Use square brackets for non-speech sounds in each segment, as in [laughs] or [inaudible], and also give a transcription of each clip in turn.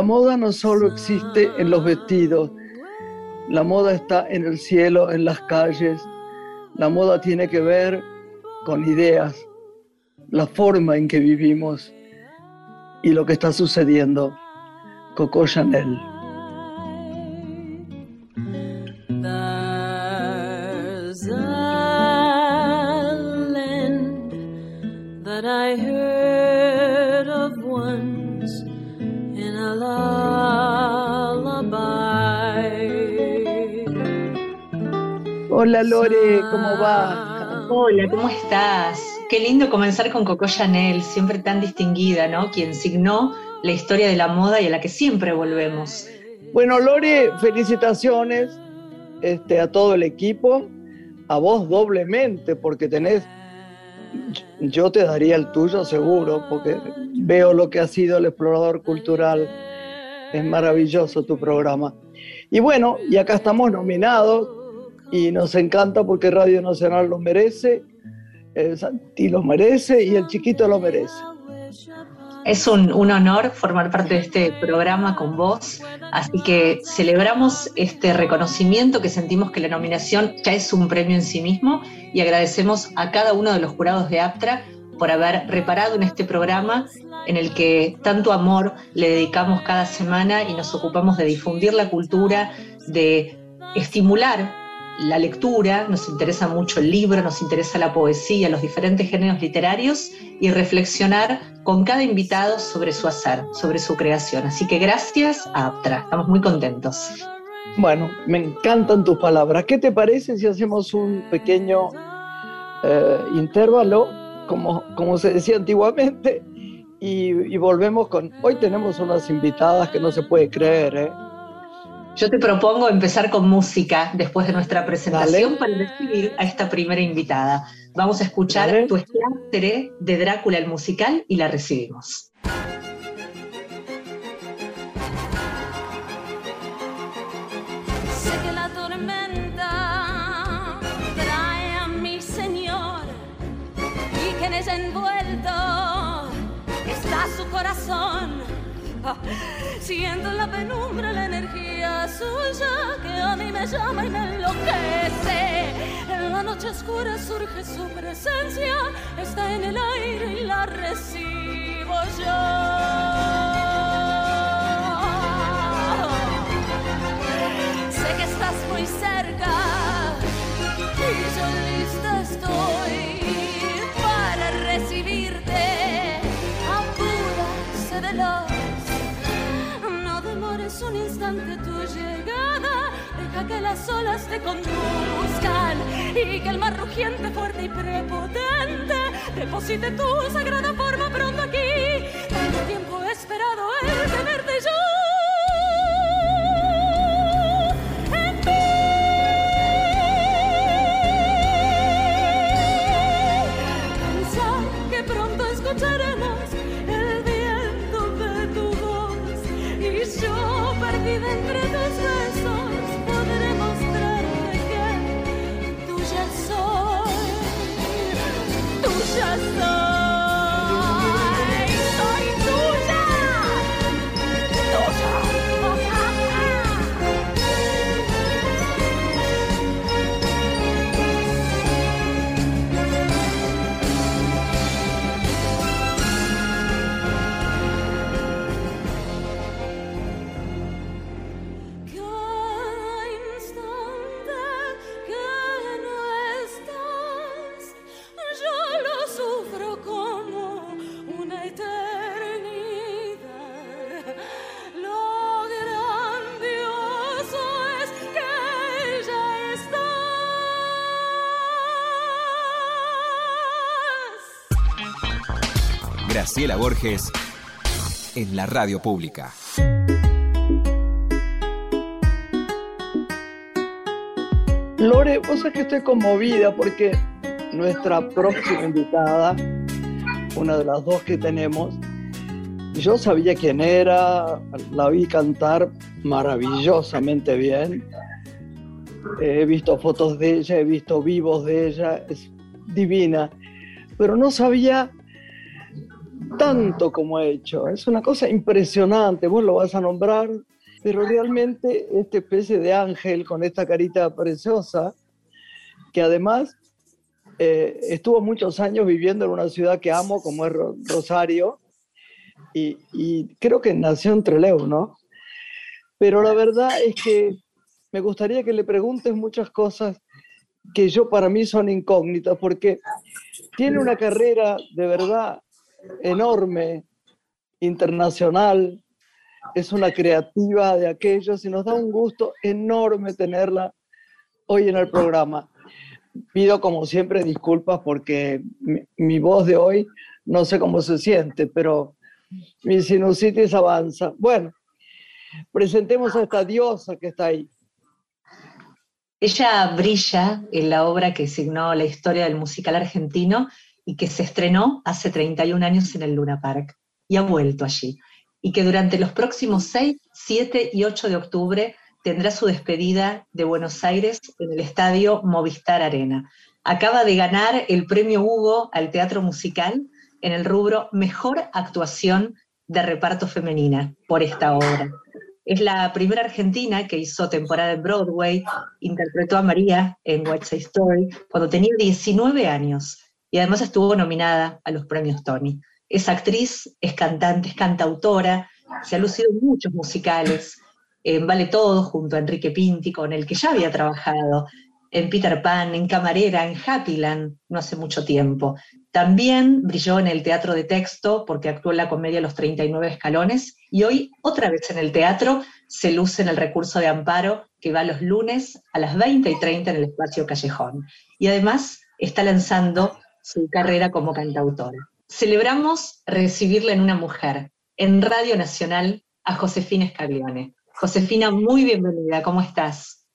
La moda no solo existe en los vestidos, la moda está en el cielo, en las calles. La moda tiene que ver con ideas, la forma en que vivimos y lo que está sucediendo. Coco Chanel. Hola Lore, ¿cómo va? Hola, ¿cómo estás? Qué lindo comenzar con Coco Chanel, siempre tan distinguida, ¿no? Quien signó la historia de la moda y a la que siempre volvemos. Bueno, Lore, felicitaciones este, a todo el equipo, a vos doblemente, porque tenés, yo te daría el tuyo seguro, porque veo lo que ha sido el explorador cultural. Es maravilloso tu programa. Y bueno, y acá estamos nominados y nos encanta porque Radio Nacional lo merece, el Santi lo merece y el chiquito lo merece. Es un, honor formar parte de este programa con vos, así que celebramos este reconocimiento que sentimos que la nominación ya es un premio en sí mismo y agradecemos a cada uno de los jurados de APTRA por haber reparado en este programa en el que tanto amor le dedicamos cada semana y nos ocupamos de difundir la cultura, de estimular la lectura, nos interesa mucho el libro, nos interesa la poesía, los diferentes géneros literarios y reflexionar con cada invitado sobre su hacer, sobre su creación. Así que gracias a Aptra, estamos muy contentos. Bueno, me encantan tus palabras. ¿Qué te parece si hacemos un pequeño eh, intervalo, como, como se decía antiguamente, y, y, volvemos con... Hoy tenemos unas invitadas que no se puede creer, ¿eh? Yo te propongo empezar con música después de nuestra presentación para recibir a esta primera invitada. Vamos a escuchar Tu esclántere de Drácula el musical y la recibimos. Sé que la tormenta trae a mi señor y que en ese envuelto está su corazón. [laughs] Siento en la penumbra la energía suya que a mí me llama y me enloquece. En la noche oscura surge su presencia, está en el aire y la recibo yo. Sé que estás muy cerca y yo que las olas te conduzcan y que el mar rugiente, fuerte y prepotente deposite tu sagrada forma pronto aquí. Borges en la radio pública. Lore, vos sabés que estoy conmovida porque nuestra próxima invitada, una de las dos que tenemos, yo sabía quién era, la vi cantar maravillosamente bien. He visto fotos de ella, he visto vivos de ella, es divina, pero no sabía tanto como ha hecho. Es una cosa impresionante, vos lo vas a nombrar, pero realmente este especie de ángel con esta carita preciosa, que además eh, estuvo muchos años viviendo en una ciudad que amo, como es Rosario, y, creo que nació en Trelew, ¿no? Pero la verdad es que me gustaría que le preguntes muchas cosas que yo para mí son incógnitas, porque tiene una carrera de verdad enorme, internacional, es una creativa de aquellos y nos da un gusto enorme tenerla hoy en el programa. Pido como siempre disculpas porque mi, voz de hoy no sé cómo se siente, pero mi sinusitis avanza. Bueno, presentemos a esta diosa que está ahí. Ella brilla en la obra que signó la historia del musical argentino y que se estrenó hace 31 años en el Luna Park y ha vuelto allí. Y que durante los próximos 6, 7 y 8 de octubre tendrá su despedida de Buenos Aires en el estadio Movistar Arena. Acaba de ganar el premio Hugo al teatro musical en el rubro Mejor Actuación de Reparto Femenina por esta obra. Es la primera argentina que hizo temporada en Broadway, interpretó a María en West Side Story cuando tenía 19 años y además estuvo nominada a los premios Tony. Es actriz, es cantante, es cantautora, se ha lucido en muchos musicales, en Vale Todo junto a Enrique Pinti, con el que ya había trabajado, en Peter Pan, en Camarera, en Happyland, no hace mucho tiempo. También brilló en el teatro de texto porque actuó en la comedia Los 39 Escalones y hoy otra vez en el teatro se luce en el recurso de amparo que va los lunes a las 20 y 30 en el espacio Callejón. Y además está lanzando su carrera como cantautora. Celebramos recibirla en una mujer, en Radio Nacional, a Josefina Scaglione. Josefina, muy bienvenida, ¿cómo estás?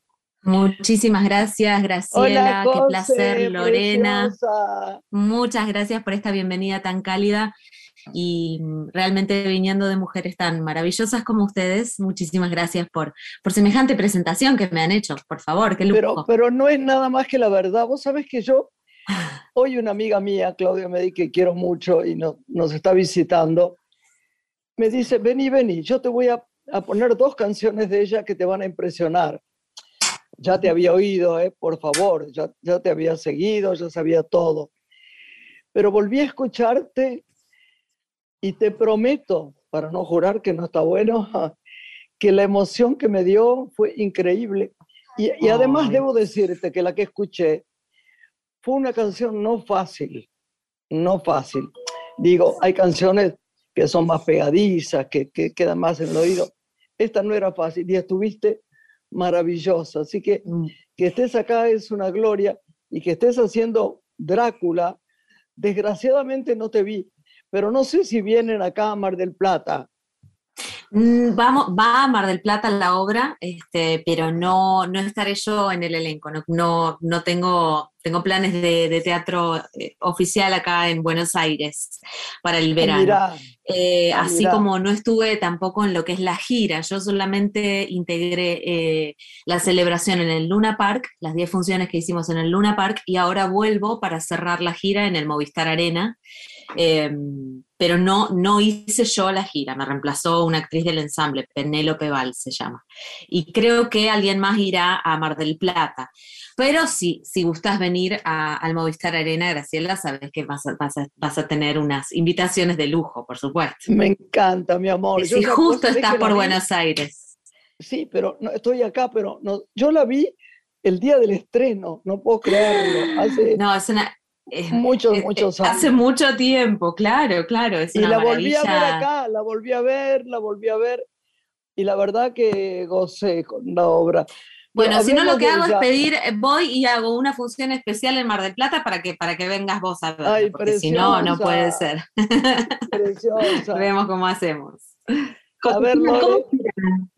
Muchísimas gracias, Graciela. Qué placer, Lorena. Muchas gracias por esta bienvenida tan cálida y realmente viniendo de mujeres tan maravillosas como ustedes, muchísimas gracias por, por semejante presentación que me han hecho. Por favor, qué lujo. Pero, pero no es nada más que la verdad. Vos sabés que yo, hoy una amiga mía, Claudia Medi, que quiero mucho y nos está visitando, me dice, vení, vení, yo te voy a, a poner dos canciones de ella que te van a impresionar ya te había oído, eh, por favor, ya, ya te había seguido, ya sabía todo. Pero volví a escucharte y te prometo, para no jurar que no está bueno, [laughs] que la emoción que me dio fue increíble. Y, y además debo decirte que la que escuché fue una canción no fácil, no fácil. Digo, hay canciones que son más pegadizas, que, que quedan más en el oído. Esta no era fácil y estuviste maravillosa. Así que mm. que estés acá es una gloria y que estés haciendo Drácula, desgraciadamente no te vi, pero no sé si vienen acá a Mar del Plata. Mm, vamos, va a Mar del Plata la obra, este, pero no, no estaré yo en el elenco, no, no, tengo, tengo planes de, teatro eh, oficial acá en Buenos Aires para el verano. Eh, ah, así como no estuve tampoco en lo que es la gira, yo solamente integré eh, la celebración en el Luna Park, las 10 funciones que hicimos en el Luna Park, y ahora vuelvo para cerrar la gira en el Movistar Arena. Em, pero no, no hice yo la gira, me reemplazó una actriz del ensamble, Penélope Val se llama. Y creo que alguien más irá a Mar del Plata. Pero sí, si gustas venir al Movistar Arena, Graciela, sabes que vas a, vas, a, tener unas invitaciones de lujo, por supuesto. Me encanta, mi amor. Si justo estás por Buenos Aires. Sí, pero no, estoy acá, pero no, yo la vi el día del estreno, no puedo creerlo. no, es una, muchos, muchos años. Hace mucho tiempo, claro, claro. y la volví a ver acá, la volví a ver, la volví a ver. Y la verdad que gocé con la obra. Bueno, si no lo que hago es pedir, eh, voy y hago una función especial en Mar del Plata para que, para que vengas vos a ver, porque si no, no puede ser. [laughs] Preciosa. Vemos cómo hacemos. A ver, ¿cómo,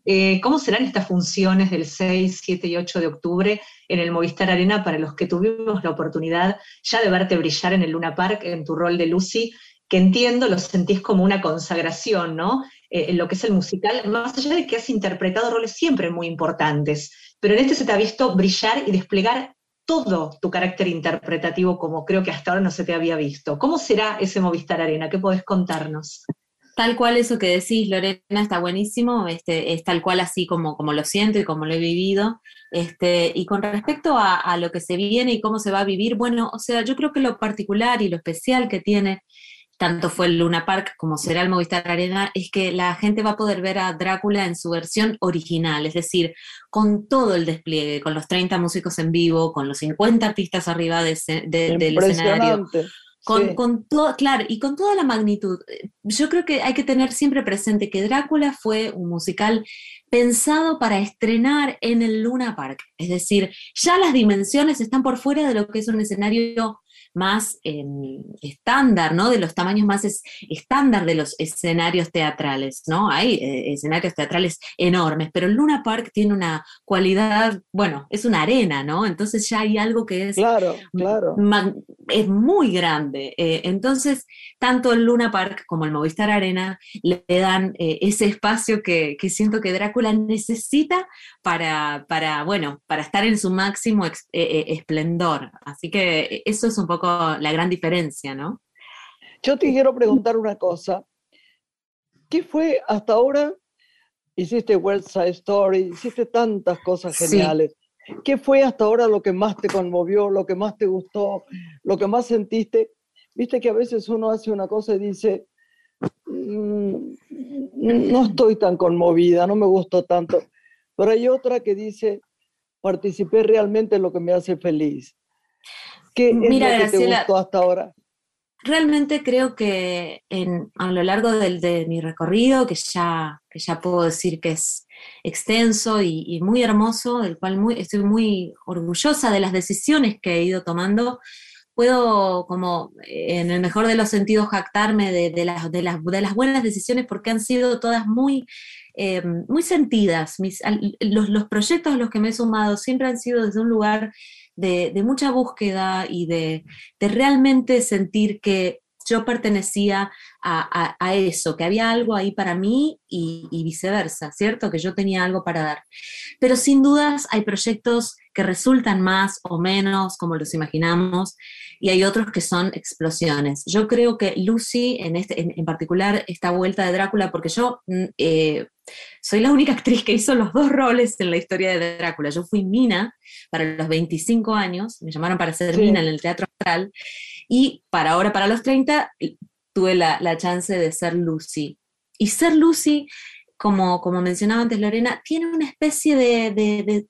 eh, ¿Cómo serán estas funciones del 6, 7 y 8 de octubre en el Movistar Arena para los que tuvimos la oportunidad ya de verte brillar en el Luna Park en tu rol de Lucy, que entiendo lo sentís como una consagración, ¿no? Eh, en lo que es el musical, más allá de que has interpretado roles siempre muy importantes, pero en este se te ha visto brillar y desplegar todo tu carácter interpretativo como creo que hasta ahora no se te había visto. ¿Cómo será ese Movistar Arena? ¿Qué podés contarnos? Tal cual eso que decís, Lorena, está buenísimo, este, es tal cual así como, como lo siento y como lo he vivido. Este, y con respecto a, lo que se viene y cómo se va a vivir, bueno, o sea, yo creo que lo particular y lo especial que tiene tanto fue el Luna Park como será el Movistar Arena, es que la gente va a poder ver a Drácula en su versión original, es decir, con todo el despliegue, con los 30 músicos en vivo, con los 50 artistas arriba de, de, del escenario. Con, sí. con todo, claro, y con toda la magnitud. Yo creo que hay que tener siempre presente que Drácula fue un musical pensado para estrenar en el Luna Park. Es decir, ya las dimensiones están por fuera de lo que es un escenario más eh, estándar, ¿no? De los tamaños más es, estándar de los escenarios teatrales, ¿no? Hay eh, escenarios teatrales enormes, pero el Luna Park tiene una cualidad, bueno, es una arena, ¿no? Entonces ya hay algo que es, claro, claro. es muy grande. Eh, entonces, tanto el Luna Park como el Movistar Arena le dan eh, ese espacio que, que, siento que Drácula necesita para, para, bueno, para estar en su máximo esplendor. Así que eso es un poco la gran diferencia, ¿no? Yo te quiero preguntar una cosa. ¿Qué fue hasta ahora? Hiciste West Side Story, hiciste tantas cosas geniales. Sí. ¿Qué fue hasta ahora lo que más te conmovió, lo que más te gustó, lo que más sentiste? Viste que a veces uno hace una cosa y dice, mmm, no estoy tan conmovida, no me gustó tanto. Pero hay otra que dice, participé realmente en lo que me hace feliz. ¿Qué Mira, es lo que Graciela, te gustó hasta ahora? Realmente creo que en, a lo largo del, de mi recorrido, que ya, que ya puedo decir que es extenso y, y muy hermoso, del cual muy, estoy muy orgullosa de las decisiones que he ido tomando, puedo como en el mejor de los sentidos jactarme de, de, las, de, las, de las buenas decisiones porque han sido todas muy, eh, muy sentidas. Mis, los, los proyectos a los que me he sumado siempre han sido desde un lugar de, mucha búsqueda y de, de, realmente sentir que yo pertenecía a, a, eso, que había algo ahí para mí y, viceversa, ¿cierto? Que yo tenía algo para dar. Pero sin dudas hay proyectos que resultan más o menos como los imaginamos y hay otros que son explosiones. Yo creo que Lucy, en, este, en, en particular, esta vuelta de Drácula, porque yo mm, eh, soy la única [laughs] actriz que hizo los dos roles en la historia de Drácula. Yo fui Mina para los 25 años, me llamaron para ser sí. Mina en el Teatro Astral, y para ahora, para los 30, tuve la, la chance de ser Lucy. Y ser Lucy, como, como mencionaba antes Lorena, tiene una especie de, de, de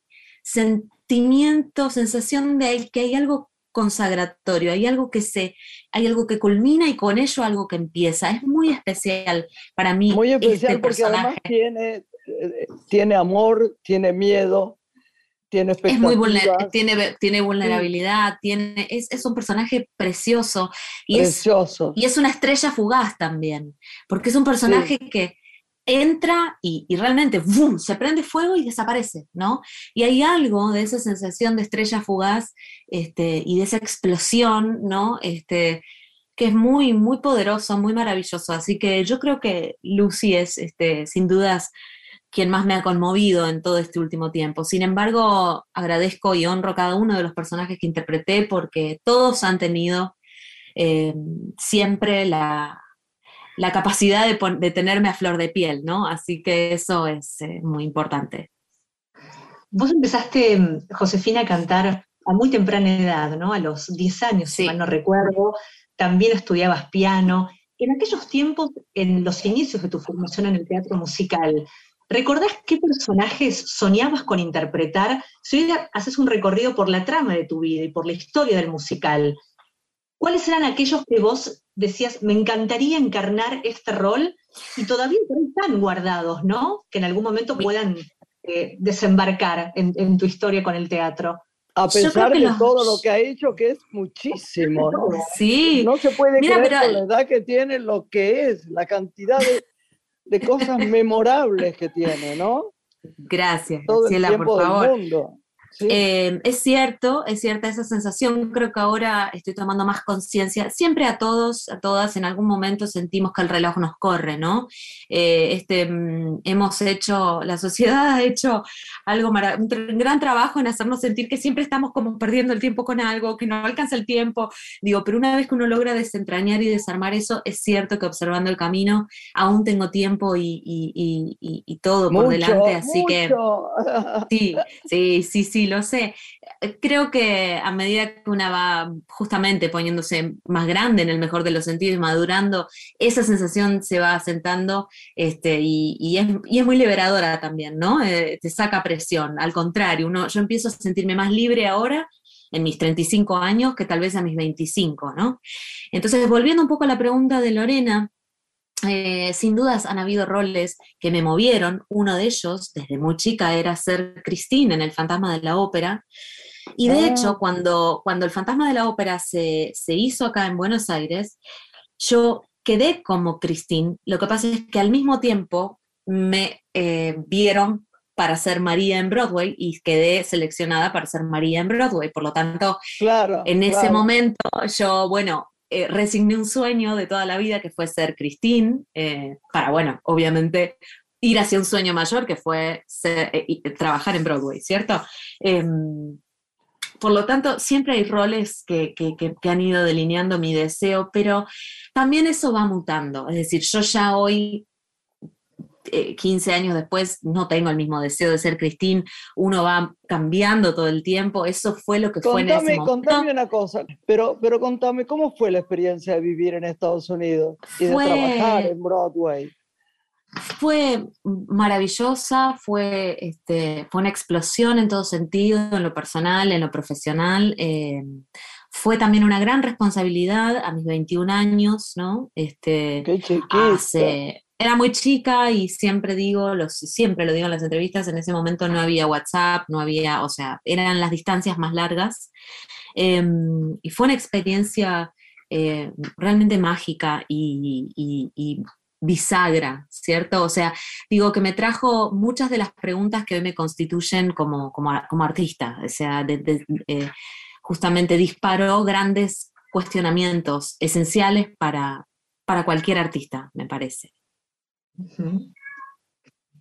sentimiento, sensación de que hay algo consagratorio, hay algo que se, hay algo que culmina y con ello algo que empieza. Es muy especial para mí. Muy especial este porque personaje. además tiene, tiene amor, tiene miedo, tiene es muy vulner tiene, tiene vulnerabilidad, sí. tiene, es, es, un personaje precioso y, precioso. Es, y es una estrella fugaz también, porque es un personaje sí. que entra y, realmente ¡boom! se prende fuego y desaparece, ¿no? Y hay algo de esa sensación de estrella fugaz este, y de esa explosión, ¿no? Este, que es muy, muy poderoso, muy maravilloso. Así que yo creo que Lucy es, este, sin dudas, quien más me ha conmovido en todo este último tiempo. Sin embargo, agradezco y honro cada uno de los personajes que interpreté porque todos han tenido eh, siempre la, la capacidad de, de, tenerme a flor de piel, ¿no? Así que eso es eh, muy importante. Vos empezaste, Josefina, a cantar a muy temprana edad, ¿no? A los 10 años, sí. si mal no recuerdo. También estudiabas piano. En aquellos tiempos, en los inicios de tu formación en el teatro musical, ¿recordás qué personajes soñabas con interpretar? Si hoy haces un recorrido por la trama de tu vida y por la historia del musical, ¿cuáles eran aquellos que vos decías, me encantaría encarnar este rol y todavía están guardados, ¿no? Que en algún momento puedan eh, desembarcar en, en, tu historia con el teatro. A pesar de los... todo lo que ha hecho, que es muchísimo, ¿no? Sí. No se puede Mira, creer pero... con la edad que tiene lo que es, la cantidad de, de cosas memorables que tiene, ¿no? Gracias, todo Graciela, el tiempo por favor. Del mundo. Eh, es cierto, es cierta esa sensación. Creo que ahora estoy tomando más conciencia. Siempre a todos, a todas, en algún momento sentimos que el reloj nos corre, ¿no? Eh, este, mm, hemos hecho, la sociedad [laughs] ha hecho algo un gran trabajo en hacernos sentir que siempre estamos como perdiendo el tiempo con algo, que no alcanza el tiempo. Digo, pero una vez que uno logra desentrañar y desarmar eso, es cierto que observando el camino aún tengo tiempo y, todo por delante, así que [laughs] sí, sí, sí, sí lo sé. Eh, creo que a medida que una va justamente poniéndose más grande en el mejor de los sentidos, madurando, esa sensación se va asentando este, y, es, muy liberadora también, ¿no? Eh, te saca presión. Al contrario, uno, yo empiezo a sentirme más libre ahora en mis 35 años que tal vez a mis 25, ¿no? Entonces, volviendo un poco a la pregunta de Lorena, eh, sin dudas han habido roles que me movieron. Uno de ellos, desde muy chica, era ser Christine en El Fantasma de la Ópera. Y de hecho, ah. cuando, cuando El Fantasma de la Ópera se, hizo acá en Buenos Aires, yo quedé como Christine. Lo que pasa es que al mismo tiempo me eh, vieron para ser María en Broadway y quedé seleccionada para ser María en Broadway. Por lo tanto, claro, en ese momento yo, bueno, eh, resigné un sueño de toda la vida que fue ser Christine, eh, para, bueno, obviamente ir hacia un sueño mayor que fue eh, trabajar en Broadway, ¿cierto? Em, por lo tanto, siempre hay roles que, que, han ido delineando mi deseo, pero también eso va mutando. Es decir, yo ya hoy 15 eh, años después no tengo el mismo deseo de ser Cristín, uno va cambiando todo el tiempo, eso fue lo que fue en ese momento. Contame una cosa, pero, pero contame, ¿cómo fue la experiencia de vivir en Estados Unidos y de trabajar en Broadway? Fue maravillosa, fue, este, fue una explosión en todo sentido, en lo personal, en lo profesional. Eh, fue también una gran responsabilidad a mis 21 años, ¿no? Este, Qué hace, era muy chica y siempre digo, siempre lo digo en las entrevistas, en ese momento no había WhatsApp, no había, o sea, eran las distancias más largas. Em, y fue una experiencia eh, realmente mágica y, bisagra, ¿cierto? O sea, digo que me trajo muchas de las preguntas que hoy me constituyen como, como, artista, o sea, eh, justamente disparó grandes cuestionamientos esenciales para, para cualquier artista, me parece.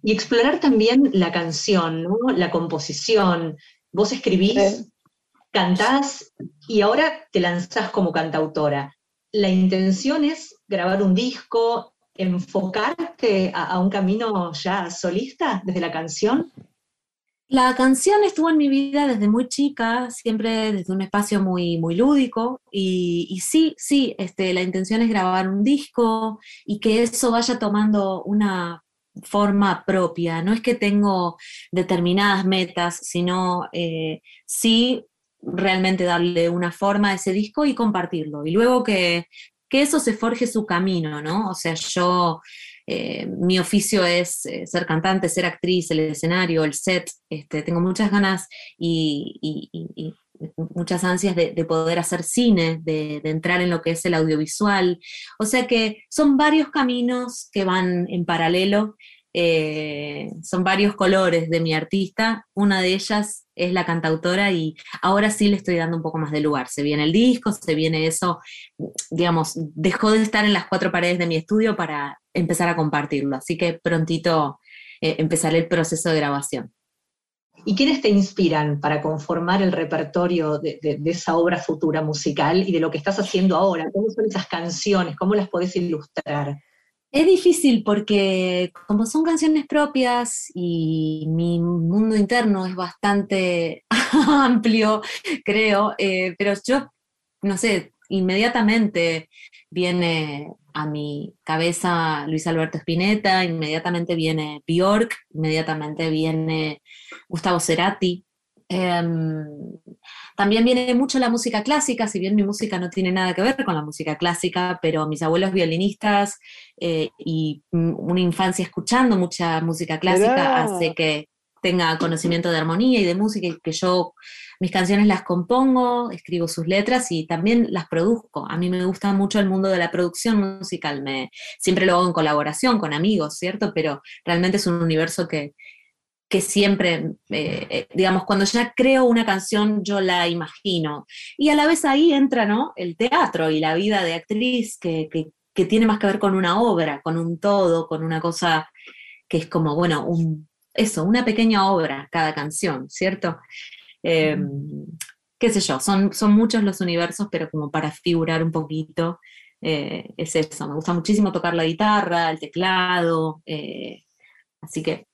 Y explorar también la canción, ¿no? la composición. Vos escribís, cantás y ahora te lanzás como cantautora. La intención es grabar un disco, enfocarte a, un camino ya solista desde la canción. La canción estuvo en mi vida desde muy chica, siempre desde un espacio muy, muy lúdico, y, sí, sí, este, la intención es grabar un disco y que eso vaya tomando una forma propia. No es que tengo determinadas metas, sino eh, sí realmente darle una forma a ese disco y compartirlo. Y luego que, que eso se forje su camino, ¿no? O sea, yo eh, mi oficio es eh, ser cantante, ser actriz, el escenario, el set. Este, tengo muchas ganas y, muchas ansias de, poder hacer cine, de, entrar en lo que es el audiovisual. O sea que son varios caminos que van en paralelo. Eh, son varios colores de mi artista. Una de ellas es la cantautora y ahora sí le estoy dando un poco más de lugar. Se viene el disco, se viene eso, digamos, dejó de estar en las cuatro paredes de mi estudio para empezar a compartirlo. Así que prontito eh, empezaré el proceso de grabación. ¿Y quiénes te inspiran para conformar el repertorio de, esa obra futura musical y de lo que estás haciendo ahora? ¿Cómo son esas canciones? ¿Cómo las podés ilustrar? Es difícil porque como son canciones propias y mi mundo interno es bastante [laughs] amplio, creo, eh, pero yo, no sé, inmediatamente viene a mi cabeza Luis Alberto Spinetta, inmediatamente viene Bjork, inmediatamente viene Gustavo Cerati. Em, también viene mucho la música clásica, si bien mi música no tiene nada que ver con la música clásica, pero mis abuelos violinistas eh, y una infancia escuchando mucha música clásica hace que tenga conocimiento de armonía y de música y que yo mis canciones las compongo, escribo sus letras y también las produzco. A mí me gusta mucho el mundo de la producción musical, me, siempre lo hago en colaboración con amigos, ¿cierto? Pero realmente es un universo que, que siempre, eh, eh, digamos, cuando ya creo una canción, yo la imagino. Y a la vez ahí entra, ¿no? El teatro y la vida de actriz que, tiene más que ver con una obra, con un todo, con una cosa que es como, bueno, un, eso, una pequeña obra cada canción, ¿cierto? Em, qué sé yo, son, son muchos los universos, pero como para figurar un poquito, eh, es eso. Me gusta muchísimo tocar la guitarra, el teclado, así que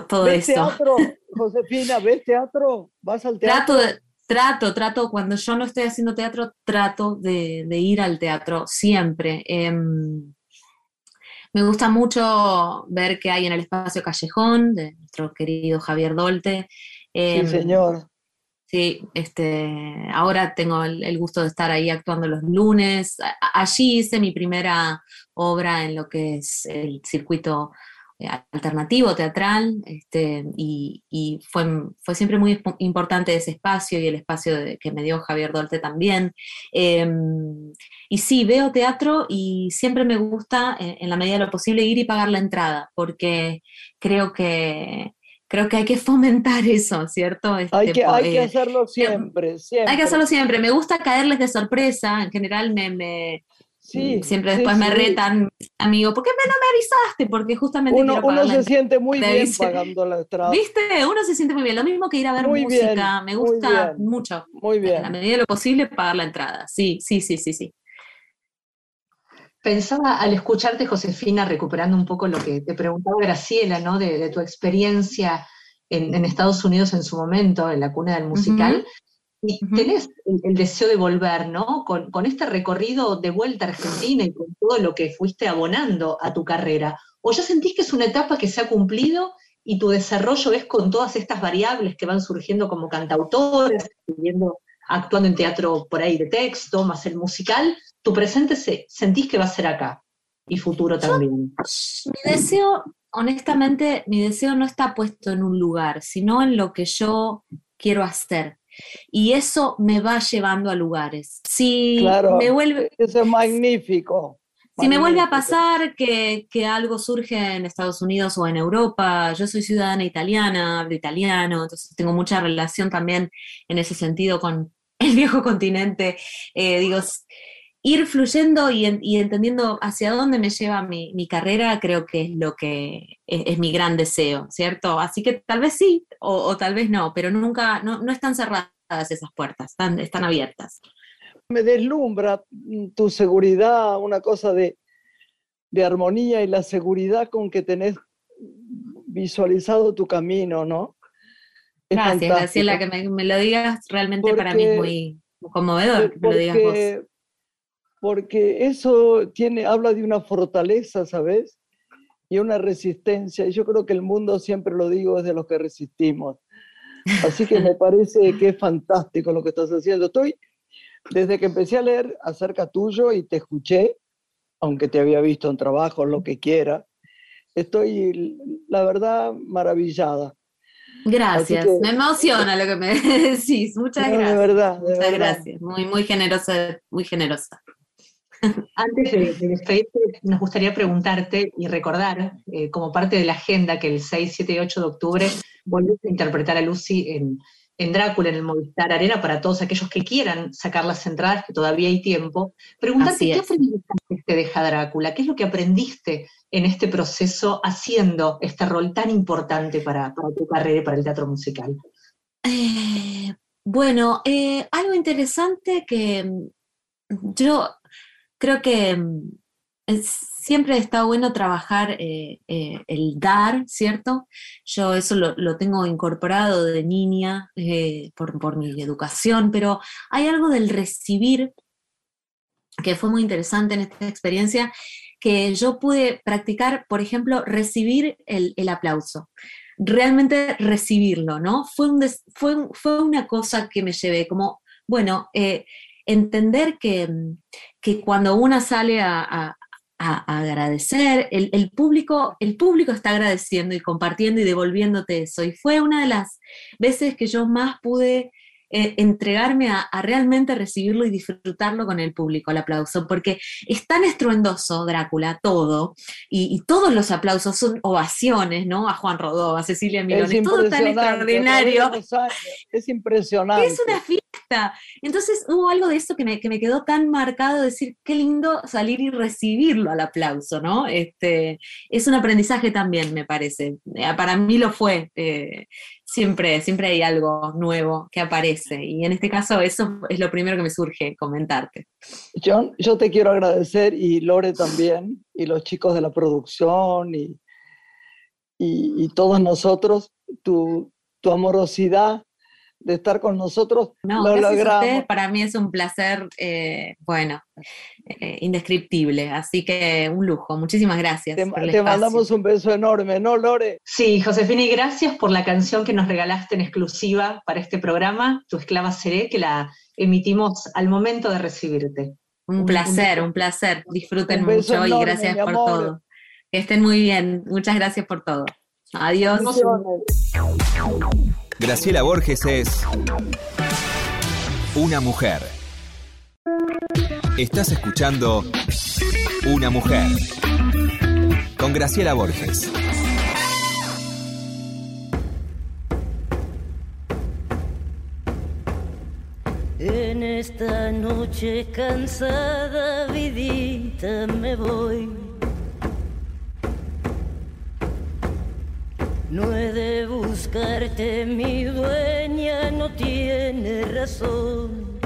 todo ¿Ves teatro, [laughs] Josefina? ¿Ves teatro? ¿Vas al teatro? Trato, trato, trato, cuando yo no estoy haciendo teatro, trato de, ir al teatro siempre. Em, me gusta mucho ver qué hay en el espacio Callejón de nuestro querido Javier Dolte. sí, em, señor. Sí, este, ahora tengo el, gusto de estar ahí actuando los lunes. Allí hice mi primera obra en lo que es el circuito alternativo, teatral, este, y, fue, fue, siempre muy importante ese espacio y el espacio que me dio Javier Dolte también. Em, y sí, veo teatro y siempre me gusta, eh, en la medida de lo posible, ir y pagar la entrada, porque creo que, creo que hay que [laughs] fomentar eso, ¿cierto? Este, hay, que, hay que, hacerlo siempre, siempre, Hay que hacerlo siempre. Me gusta caerles de sorpresa, en general me, Mm, siempre después me retan, amigo, ¿por qué no me avisaste? Porque justamente uno, se siente muy [laughs] bien pagando la entrada. ¿Viste? Uno se siente muy bien. Lo mismo que ir a ver música. me gusta mucho. Muy bien. En la medida de lo posible, pagar la entrada. Sí, sí, sí, sí, sí. Pensaba al escucharte, Josefina, recuperando un poco lo que te preguntaba Graciela, ¿no? De, tu experiencia en, Estados Unidos en su momento, en la cuna del musical. Y tenés el, deseo de volver, ¿no? Con, este recorrido de vuelta a Argentina y con todo lo que fuiste abonando a tu carrera. ¿O ya sentís que es una etapa que se ha cumplido y tu desarrollo es con todas estas variables que van surgiendo como cantautores, actuando en teatro por ahí de texto, más el musical? ¿Tu presente se, sentís que va a ser acá y futuro también? mi deseo, honestamente, mi deseo no está puesto en un lugar, sino en lo que yo quiero hacer y eso me va llevando a lugares. Si claro, me vuelve, eso es magnífico. Si me vuelve a pasar que, que, algo surge en Estados Unidos o en Europa, yo soy ciudadana italiana, hablo italiano, entonces tengo mucha relación también en ese sentido con el viejo continente. Eh, digo, ir fluyendo y, entendiendo hacia dónde me lleva mi, carrera, creo que es lo que es, mi gran deseo, ¿cierto? Así que tal vez sí o, tal vez no, pero nunca, no, están cerradas esas puertas, están, están abiertas. Me deslumbra tu seguridad, una cosa de, armonía y la seguridad con que tenés visualizado tu camino, ¿no? Gracias, Graciela, que me, lo digas realmente para mí es muy conmovedor que me lo digas vos porque eso tiene, habla de una fortaleza, ¿sabes? Y una resistencia. Y yo creo que el mundo, siempre lo digo, es de los que resistimos. Así que me parece que es fantástico lo que estás haciendo. Estoy, desde que empecé a leer acerca tuyo y te escuché, aunque te había visto en trabajo, lo que quiera, estoy, la verdad, maravillada. Gracias, me emociona lo que me [laughs] decís. Muchas gracias. De verdad, Muchas gracias. Muy, muy generosa, muy generosa. Antes de, despedirte, nos gustaría preguntarte y recordar, eh, como parte de la agenda, que el 6, 7 y 8 de octubre volvés a interpretar a Lucy en, Drácula, en el Movistar Arena, para todos aquellos que quieran sacar las entradas, que todavía hay tiempo. Preguntarte, ¿qué aprendizaje te deja Drácula? ¿Qué es lo que aprendiste en este proceso haciendo este rol tan importante para, tu carrera y para el teatro musical? Eh, bueno, eh, algo interesante que mm, yo creo que mm, siempre está bueno trabajar eh, eh, el dar, ¿cierto? Yo eso lo, tengo incorporado de niña eh, por, mi educación, pero hay algo del recibir que fue muy interesante en esta experiencia, que yo pude practicar, por ejemplo, recibir el, aplauso realmente recibirlo, ¿no? Fue, fue, fue, una cosa que me llevé, como, bueno, entender que, que cuando una sale a, agradecer, el, público, el público está agradeciendo y compartiendo y devolviéndote eso. Y fue una de las veces que yo más pude eh, entregarme a, realmente recibirlo y disfrutarlo con el público, el aplauso, porque es tan estruendoso Drácula, todo, y, todos los aplausos son ovaciones, ¿no? A Juan Rodó, a Cecilia Mirón, es todo tan extraordinario. Es impresionante. Es una fiesta. Entonces hubo algo de eso que me, que me quedó tan marcado, decir, qué lindo salir y recibirlo al aplauso, ¿no? Este, es un aprendizaje también, me parece. Eh, para mí lo fue. Eh, siempre, siempre hay algo nuevo que aparece. Y en este caso, eso es lo primero que me surge comentarte. John, yo te quiero agradecer y Lore también, y los chicos de la producción y, y, todos nosotros, tu, tu amorosidad de estar con nosotros. No, lo logramos. Para mí es un placer, eh, bueno, eh, indescriptible. Así que un lujo. Muchísimas gracias. Te, te mandamos un beso enorme, ¿no, Lore? Sí, Josefina, y gracias por la canción que nos regalaste en exclusiva para este programa, Tu esclava seré, que la emitimos al momento de recibirte. Un placer, un, placer. Disfruten mucho y gracias por todo. Que estén muy bien. Muchas gracias por todo. Adiós. Graciela Borges es una mujer. Estás escuchando Una mujer con Graciela Borges. En esta noche cansada, vidita, me voy No he de buscarte, mi dueña no tiene razón.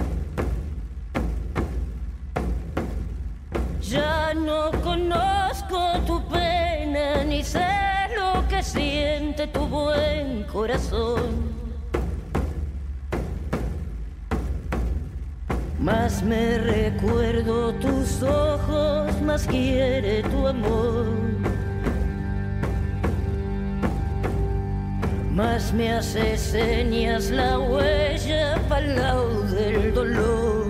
Ya no conozco tu pena, ni sé lo que siente tu buen corazón. Más me recuerdo tus ojos, más quiere tu amor. Más me hace señas la huella para el lado del dolor.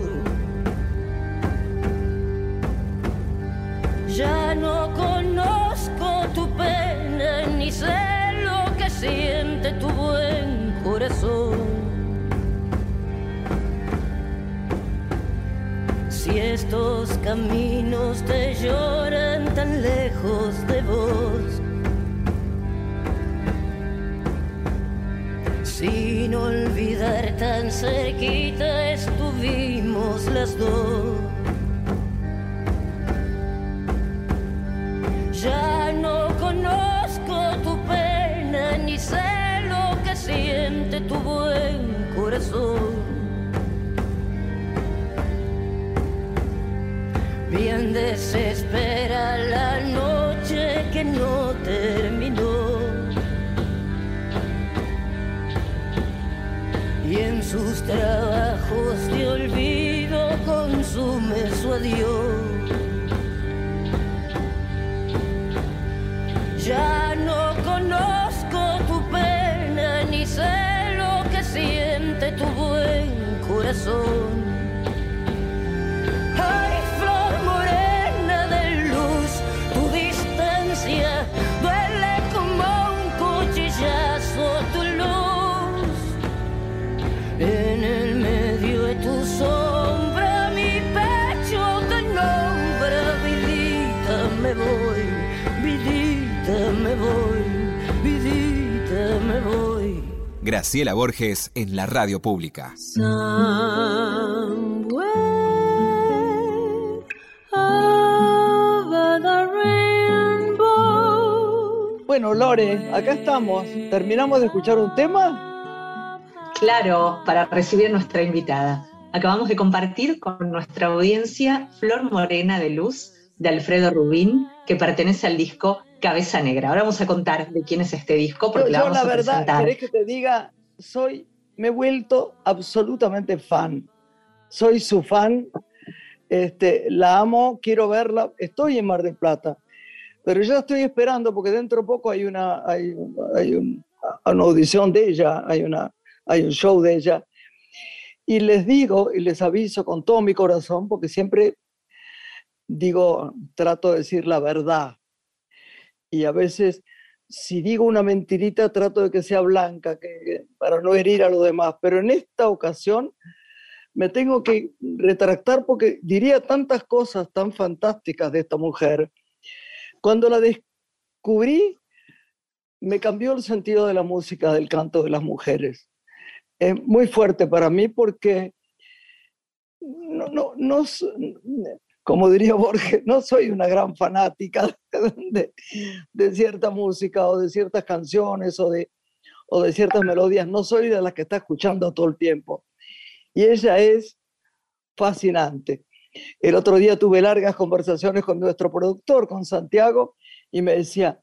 Ya no conozco tu pena ni sé lo que siente tu buen corazón. Si estos caminos te lloran tan lejos de vos, Sin olvidar tan cerquita estuvimos las dos. Ya no conozco tu pena ni sé lo que siente tu buen corazón. Bien desespera la noche que no trabajos de olvido consume su adiós. Graciela Borges en la radio pública. Bueno, Lore, acá estamos. ¿Terminamos de escuchar un tema? Claro, para recibir a nuestra invitada. Acabamos de compartir con nuestra audiencia Flor Morena de Luz de Alfredo Rubín, que pertenece al disco Cabeza Negra. Ahora vamos a contar de quién es este disco porque la, vamos la verdad, presentar. ¿querés que te diga? Soy, me he vuelto absolutamente fan. Soy su fan. Este, la amo, quiero verla. Estoy en Mar del Plata, pero ya estoy esperando porque dentro de poco hay una, hay, hay una audición de ella, hay una hay un show de ella. Y les digo y les aviso con todo mi corazón, porque siempre digo, trato de decir la verdad. Y a veces si digo una mentirita trato de que sea blanca, para no herir a los demás, pero en esta ocasión me tengo que retractar porque diría tantas cosas tan fantásticas de esta mujer. Cuando la descubrí, me cambió el sentido de la música, del canto de las mujeres. Es muy fuerte para mí porque no, no, no, como diría Borges, no soy una gran fanática [laughs] de, cierta música o de ciertas canciones o de, o de ciertas melodías, no soy de las que está escuchando todo el tiempo. Y ella es fascinante. El otro día tuve largas conversaciones con nuestro productor, con Santiago, y me decía,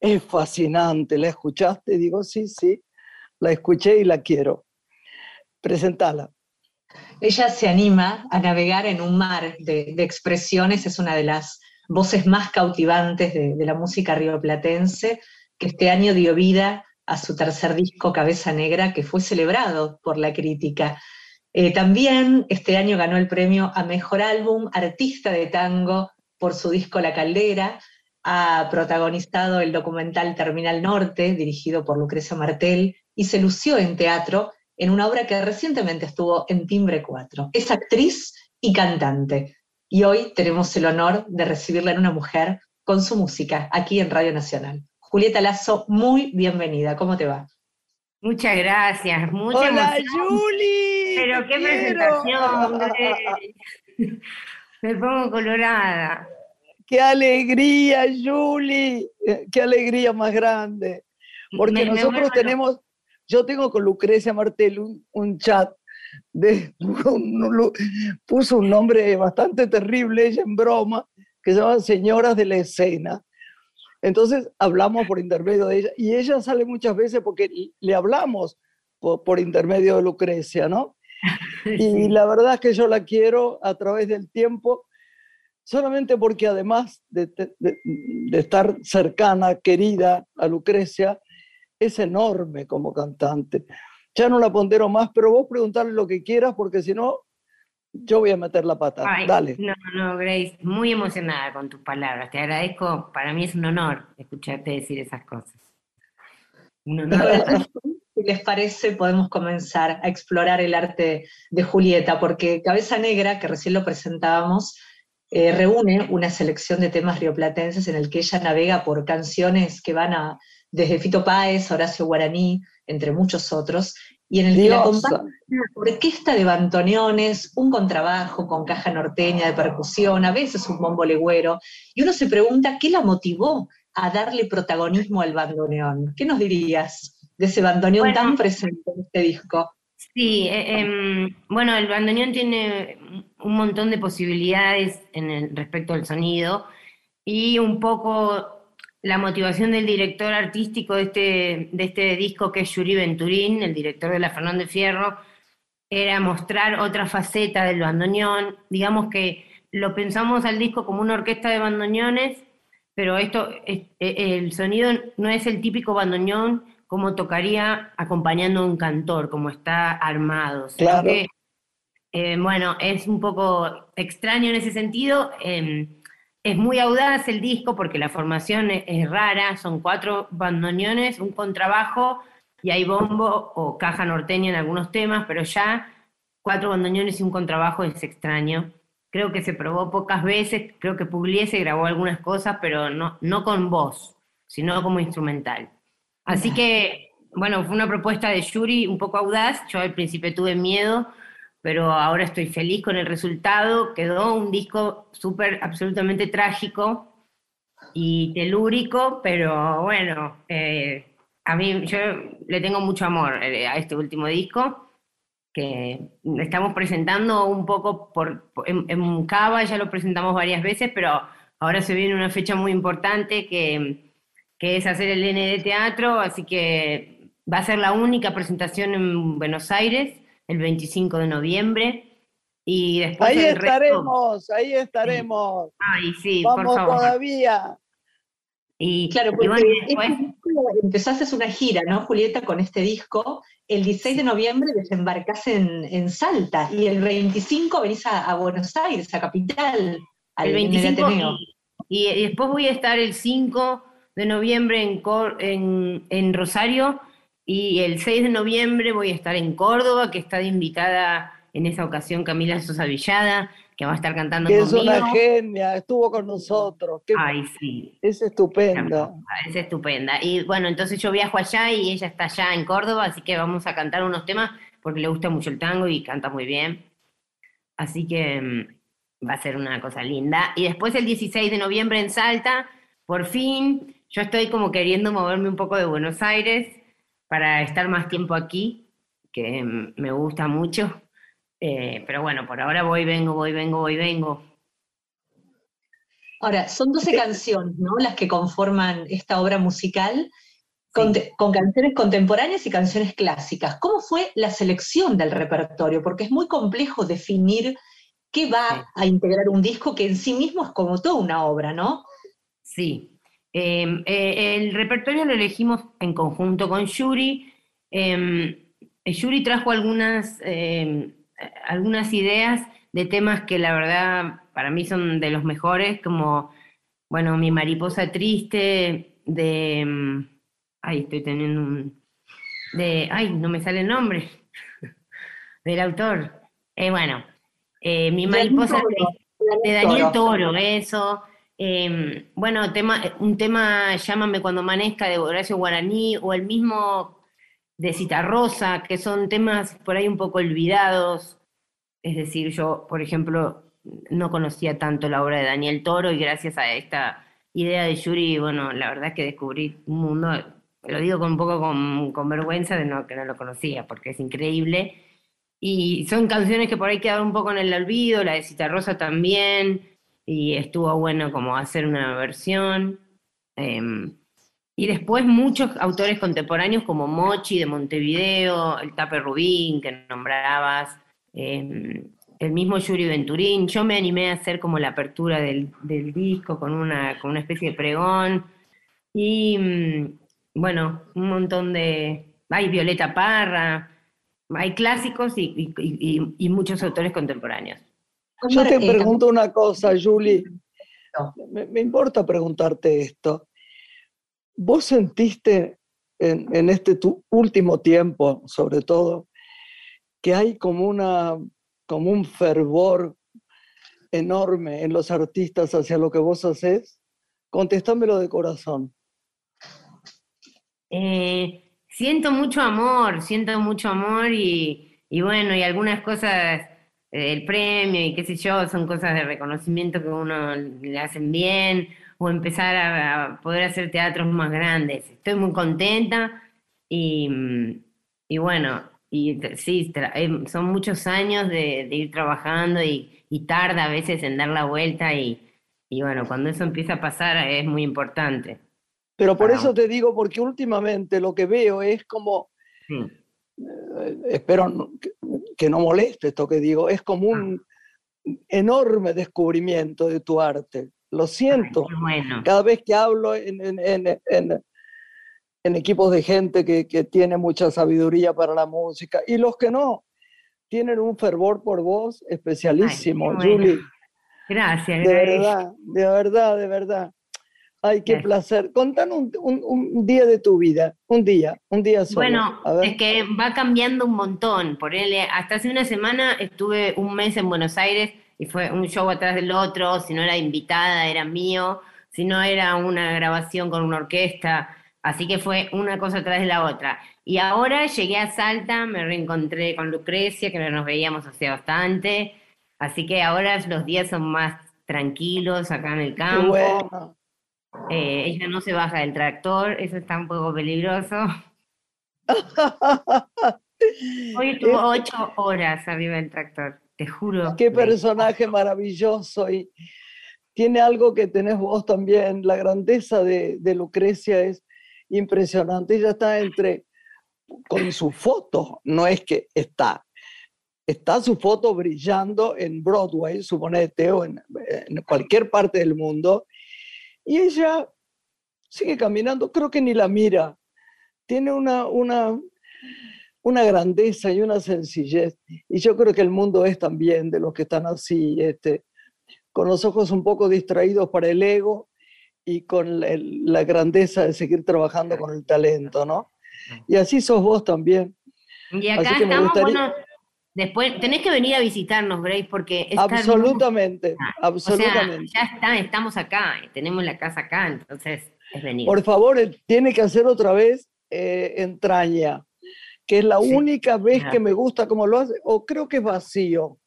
es fascinante, ¿la escuchaste? digo, sí, sí, la escuché y la quiero. Presentala. Ella se anima a navegar en un mar de, expresiones, es una de las voces más cautivantes de, la música rioplatense, que este año dio vida a su tercer disco Cabeza Negra, que fue celebrado por la crítica. Eh, también este año ganó el premio a Mejor Álbum Artista de Tango por su disco La Caldera, ha protagonizado el documental Terminal Norte, dirigido por Lucrecia Martel, y se lució en teatro en una obra que recientemente estuvo en Timbre 4. Es actriz y cantante. Y hoy tenemos el honor de recibirla en una mujer con su música aquí en Radio Nacional. Julieta Lazo, muy bienvenida. ¿Cómo te va? Muchas gracias. Mucha Hola, Juli. Pero qué presentación. [laughs] Me pongo colorada. Qué alegría, Juli. Qué alegría más grande. Porque nosotros tenemos, yo tengo con Lucrecia Martel un, chat, de, [laughs] puso un nombre bastante terrible, ella en broma, que se llama Señoras de la Escena. Entonces hablamos por intermedio de ella y ella sale muchas veces porque le hablamos por, intermedio de Lucrecia, ¿no? [laughs] Y la verdad es que yo la quiero a través del tiempo, solamente porque además de, de estar cercana, querida a Lucrecia, es enorme como cantante. Ya no la pondero más, pero vos preguntarle lo que quieras, porque si no, yo voy a meter la pata. Dale. No, no, Grace, muy emocionada con tus palabras. Te agradezco. Para mí es un honor escucharte decir esas cosas. Un honor. Si les parece, podemos comenzar a explorar el arte de Julieta, porque Cabeza Negra, que recién lo presentábamos, eh, reúne una selección de temas rioplatenses en el que ella navega por canciones que van a desde Fito Páez, Horacio Guaraní, entre muchos otros, y en el que la acompaña una orquesta de bantoneones, un contrabajo con caja norteña de percusión, a veces un bombo legüero, y uno se pregunta qué la motivó a darle protagonismo al bandoneón. ¿Qué nos dirías de ese bandoneón tan presente en este disco? Sí, eh, em, bueno, el bandoneón tiene un montón de posibilidades en el, respecto al sonido y un poco la motivación del director artístico de este, de este disco, que es Yuri Venturín, el director de La Fernández Fierro, era mostrar otra faceta del bandoneón. Digamos que lo pensamos al disco como una orquesta de bandoneones, pero esto, e, el sonido no es el típico bandoneón como tocaría acompañando a un cantor, como está armado. Claro. Eh, bueno, es un poco extraño en ese sentido. Em, es muy audaz el disco porque la formación es, rara, son cuatro bandoneones, un contrabajo y hay bombo o caja norteña en algunos temas, pero ya cuatro bandoneones y un contrabajo es extraño. Creo que se probó pocas veces, creo que Pugliese grabó algunas cosas, pero no, no con voz, sino como instrumental. Así que, bueno, fue una propuesta de Yuri un poco audaz, yo al principio tuve miedo, pero ahora estoy feliz con el resultado. Quedó un disco súper, absolutamente trágico y telúrico, pero bueno, eh, a mí yo le tengo mucho amor eh, a este último disco, que estamos presentando un poco por, en, en, Cava, ya lo presentamos varias veces, pero ahora se viene una fecha muy importante que, que es hacer el N de teatro, así que va a ser la única presentación en Buenos Aires el 25 de noviembre. Y después ahí estaremos, ahí estaremos. Ay, sí, Vamos por favor. todavía. Y claro, porque empezaste una gira, ¿no, Julieta, con este disco. El 16 de noviembre desembarcás en, en Salta y el 25 venís a, Buenos Aires, a Capital, al el 25 y, y, después voy a estar el 5 de noviembre en, Cor- en, en Rosario y el 6 de noviembre voy a estar en Córdoba, que está de invitada en esa ocasión Camila Sosa Villada, que va a estar cantando Que es una genia, estuvo con nosotros. que Ay, sí, es estupenda. es estupenda. Y bueno, entonces yo viajo allá y ella está allá en Córdoba, así que vamos a cantar unos temas porque le gusta mucho el tango y canta muy bien. Así que mm, va a ser una cosa linda. Y después el 16 de noviembre en Salta, por fin, yo estoy como queriendo moverme un poco de Buenos Aires para estar más tiempo aquí, que me gusta mucho. Eh, pero bueno, por ahora voy, vengo, voy, vengo, voy, vengo. Ahora, son 12 canciones, ¿no? Las que conforman esta obra musical, con, Sí. con canciones contemporáneas y canciones clásicas. ¿Cómo fue la selección del repertorio? Porque es muy complejo definir qué va Sí. a integrar un disco que en sí mismo es como toda una obra, ¿no? Sí. Eh, eh, el repertorio lo elegimos en conjunto con Yuri. Eh, Yuri trajo algunas, eh, algunas ideas de temas que la verdad para mí son de los mejores, como, bueno, Mi mariposa triste, de... Ay, estoy teniendo un... De, ay, no me sale el nombre del autor. Eh, bueno, eh, Mi mariposa triste de Daniel Toro, eso. Eh, bueno, un tema, Llámame cuando amanezca, de Horacio Guaraní, o el mismo de Citarrosa, que son temas por ahí un poco olvidados. Es decir, yo, por ejemplo, no conocía tanto la obra de Daniel Toro y gracias a esta idea de Yuri, bueno, la verdad es que descubrí un mundo, lo digo con un poco con, con vergüenza de no, que no lo conocía, porque es increíble. Y son canciones que por ahí quedaron un poco en el olvido, la de Citarrosa también, y estuvo bueno como hacer una versión. Em, y después muchos autores contemporáneos como Mochi de Montevideo, el Tape Rubín que nombrabas, em, el mismo Yuri Venturín. Yo me animé a hacer como la apertura del, del disco con una, con una especie de pregón. Y mm, bueno, un montón de... Hay Violeta Parra, hay clásicos y, y- muchos autores contemporáneos. Yo te eh, pregunto una cosa, Julie. No. Me, me importa preguntarte esto. ¿Vos sentiste en, en este tu último tiempo, sobre todo, que hay como, una, como un fervor enorme en los artistas hacia lo que vos haces? Contéstamelo de corazón. Eh, siento mucho amor, siento mucho amor y, y bueno, y algunas cosas, el premio y qué sé yo, son cosas de reconocimiento que uno le hacen bien o empezar a, a poder hacer teatros más grandes. Estoy muy contenta y, mm, y bueno, y sí, eh, son muchos años de, de ir trabajando y, y tarda a veces en dar la vuelta y, y bueno, cuando eso empieza a pasar es muy importante. Pero por eso te digo, porque últimamente lo que veo es como, Sí. Eh, espero que, no moleste esto que digo, es como un enorme descubrimiento de tu arte. Lo siento. Qué bueno. Cada vez que hablo en, en- en- en- equipos de gente que, que tiene mucha sabiduría para la música y los que no, tienen un fervor por vos especialísimo, Ay, bueno. Julie. Gracias, De verdad, de verdad, de verdad. Ay, qué placer. Contanos un, un- un día de tu vida, un día, un día solo. Bueno, es que va cambiando un montón. Por él, hasta hace una semana estuve un mes en Buenos Aires y fue un show atrás del otro. Si no era invitada, era mío. Si no era una grabación con una orquesta. Así que fue una cosa atrás de la otra. Y ahora llegué a Salta, me reencontré con Lucrecia, que no nos veíamos hace bastante. Así que ahora los días son más tranquilos acá en el campo. bueno. Eh, ella no se baja del tractor, eso está un poco peligroso. [laughs] Hoy estuvo ocho horas arriba del tractor, te juro. Qué personaje maravilloso y tiene algo que tenés vos también. La grandeza de, de Lucrecia es impresionante. Ella está entre, con su foto, no es que está, está su foto brillando en Broadway, suponete, o en, en cualquier parte del mundo, y ella sigue caminando, creo que ni la mira. Tiene una, una, una grandeza y una sencillez. Y yo creo que el mundo es también de los que están así, este, con los ojos un poco distraídos para el ego y con la grandeza de seguir trabajando con el talento, ¿no? Y así sos vos también. Y acá estamos, bueno, después tenés que venir a visitarnos, Grace, porque... absolutamente, absolutamente. ya está, estamos acá, tenemos la casa acá, entonces es venir. Por favor, eh, tiene que hacer otra vez eh, Entraña, que es la única vez que me gusta como lo hace, o creo que es vacío.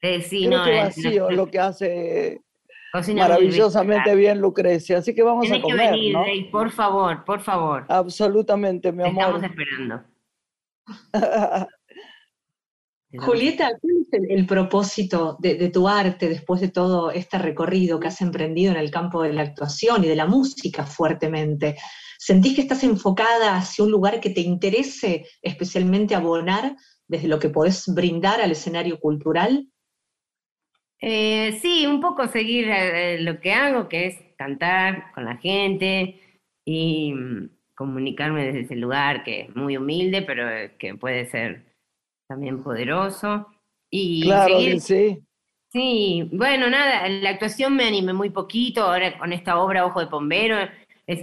Eh, sí, creo no, que vacío lo que hace maravillosamente bien Lucrecia. Así que vamos a comer, que venir, por favor, por favor. Absolutamente, mi amor. Estamos esperando. [laughs] Julieta, ¿cuál es el, propósito de, tu arte después de todo este recorrido que has emprendido en el campo de la actuación y de la música fuertemente? ¿Sentís que estás enfocada hacia un lugar que te interese especialmente abonar desde lo que podés brindar al escenario cultural? Eh, sí, un poco seguir eh, lo que hago, que es cantar con la gente y mm, comunicarme desde ese lugar que es muy humilde, pero que puede ser también poderoso. Y claro, sí. Sí, bueno, nada, la actuación me animé muy poquito, ahora con esta obra Ojo de Pombero, es,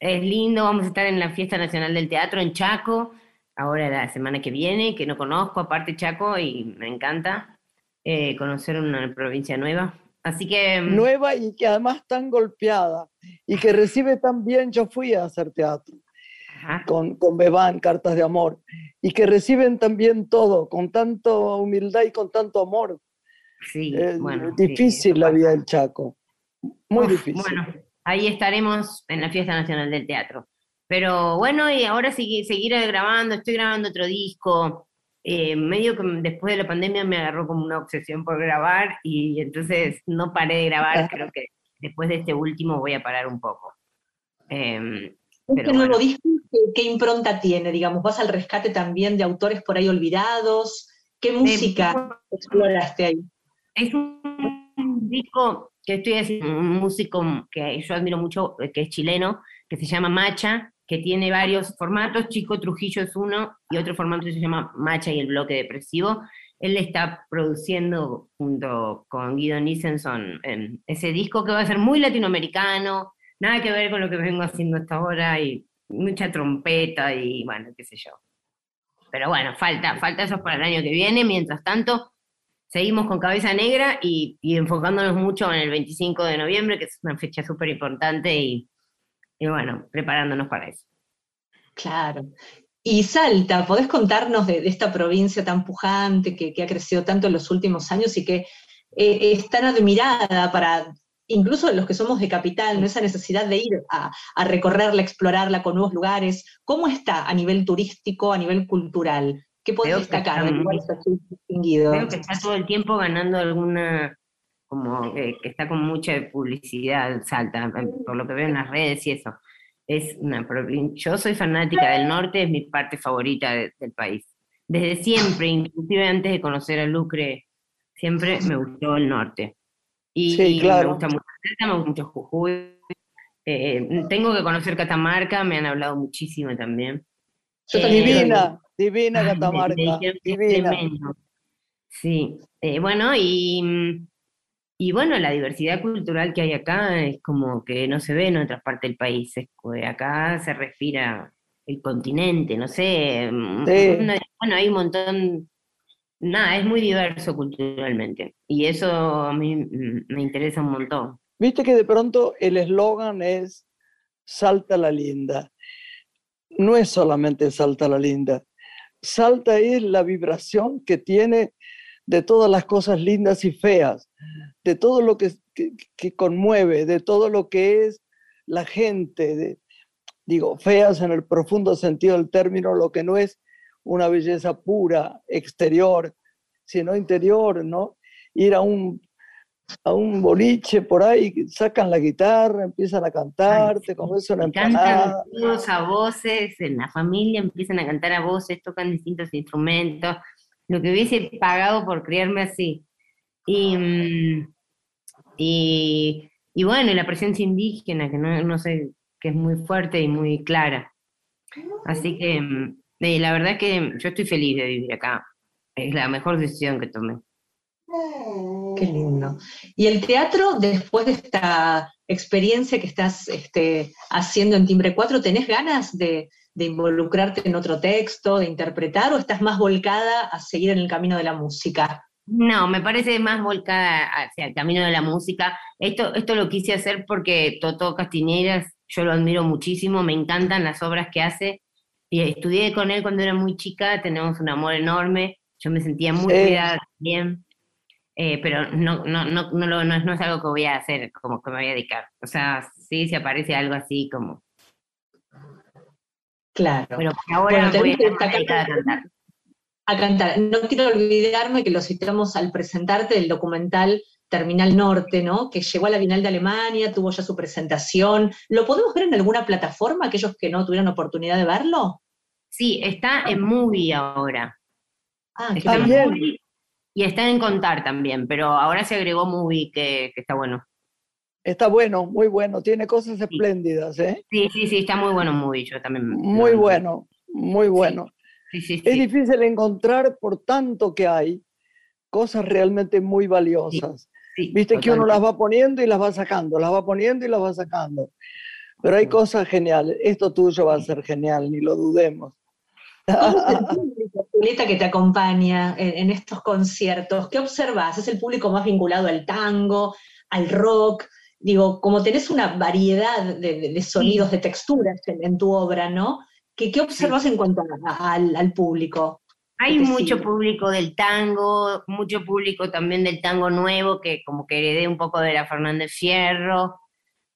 es lindo, vamos a estar en la Fiesta Nacional del Teatro en Chaco, ahora la semana que viene, que no conozco, aparte Chaco, y me encanta eh, conocer una provincia nueva. Así que... Mm, nueva y que además tan golpeada y que recibe tan bien, yo fui a hacer teatro con, con Bebán, Cartas de Amor, y que reciben también todo, con tanta humildad y con tanto amor. Sí, es difícil la vida del Chaco, muy difícil. Bueno, ahí estaremos en la Fiesta Nacional del Teatro. Pero bueno, y ahora seguir, seguir grabando, estoy grabando otro disco. Eh, medio que después de la pandemia me agarró como una obsesión por grabar y entonces no paré de grabar. Creo que después de este último voy a parar un poco. Eh, este nuevo disco, ¿qué, impronta tiene? Digamos, ¿vas al rescate también de autores por ahí olvidados? ¿Qué música exploraste ahí? Es un disco que estoy haciendo, un músico que yo admiro mucho, que es chileno, que se llama Macha, que tiene varios formatos. Chico Trujillo es uno y otro formato se llama Macha y el bloque depresivo. Él está produciendo junto con Guido Nissenson ese disco que va a ser muy latinoamericano, nada que ver con lo que vengo haciendo hasta ahora y mucha trompeta y bueno, qué sé yo. Pero bueno, falta, falta eso para el año que viene. Mientras tanto, seguimos con Cabeza Negra y, enfocándonos mucho en el 25 de noviembre, que es una fecha súper importante y, bueno, preparándonos para eso. Claro. Y Salta, ¿podés contarnos de, esta provincia tan pujante que, ha crecido tanto en los últimos años y que eh, es tan admirada para incluso los que somos de capital, ¿no? esa necesidad de ir a, recorrerla, explorarla con nuevos lugares. ¿Cómo está a nivel turístico, a nivel cultural? ¿Qué puedes destacar de distinguido? Creo que está todo el tiempo ganando alguna, como que está con mucha publicidad, salta, por lo que veo en las redes y eso. Es una Yo soy fanática del norte, es mi parte favorita del país. Desde siempre, inclusive antes de conocer a Lucre, siempre me gustó el norte. Y, me gusta mucho me gusta mucho Jujuy. Eh, tengo que conocer Catamarca, me han hablado muchísimo también. Eh, divina, [laughs] divina Catamarca. divina. Sí, eh, bueno, y, y bueno, la diversidad cultural que hay acá es como que no se ve en otras partes del país. acá se respira el continente, no sé. Mm, bueno, hay un montón nada, es muy diverso culturalmente. Y eso a mí me interesa un montón. Viste que de pronto el eslogan es Salta la linda. No es solamente Salta la linda. Salta es la vibración que tiene de todas las cosas lindas y feas, de todo lo que, que, conmueve, de todo lo que es la gente, de, digo, feas en el profundo sentido del término, lo que no es una belleza pura, exterior, sino interior, ¿no? Ir a un, a un boliche por ahí, sacan la guitarra, empiezan a cantar, te comes una empanada. Cantan todos a voces, en la familia empiezan a cantar a voces, tocan distintos instrumentos, lo que hubiese pagado por criarme así. Y, mm, y, y bueno, la presencia indígena, que no, no sé, que es muy fuerte y muy clara. Así que la verdad que yo estoy feliz de vivir acá. Es la mejor decisión que tomé. Qué lindo. ¿Y el teatro, después de esta experiencia que estás este, haciendo en Timbre 4, ¿tenés ganas de, de involucrarte en otro texto, de interpretar, o estás más volcada a seguir en el camino de la música? No, me parece más volcada hacia el camino de la música. Esto, esto lo quise hacer porque Toto Castiñeiras, yo lo admiro muchísimo, me encantan las obras que hace. Y estudié con él cuando era muy chica, tenemos un amor enorme, yo me sentía muy Sí. cuidada también, eh, pero no, no, no, no, lo- no es- no es algo que voy a hacer, como que me voy a dedicar. O sea, sí, si aparece algo así como... Claro. Pero por ahora Bueno, voy a dedicada a cantar. a cantar. No quiero olvidarme que lo citamos al presentarte el documental Terminal Norte, ¿no? Que llegó a la Bienal de Alemania, tuvo ya su presentación. ¿Lo podemos ver en alguna plataforma, aquellos que no tuvieron oportunidad de verlo? Sí, está en Movie ahora. Ah, Está en bien. bien. Movie y está en Contar también, pero ahora se agregó Movie, que, que está bueno. Está bueno, muy bueno, tiene cosas espléndidas, ¿eh? Sí, sí, sí, está muy bueno Movie, yo también. Muy lo- bueno, muy bueno. Sí, sí, Es sí. difícil encontrar por tanto que hay cosas realmente muy valiosas. Sí, Viste que uno las va poniendo y las va sacando, las va poniendo y las va sacando. Pero hay cosas geniales. Esto tuyo va a ser genial, ni lo dudemos. ¿Cómo es el [laughs] público, Julieta, que te acompaña en, en estos conciertos? ¿Qué observas? ¿Es el público más vinculado al tango, al rock? Digo, como tenés una variedad de, de- de sonidos, de texturas en, en tu obra, ¿no? ¿Qué, qué observas en cuanto a- a- al, al público? Hay te mucho sigue. público del tango, mucho público también del tango nuevo, que como que heredé un poco de la Fernández Fierro.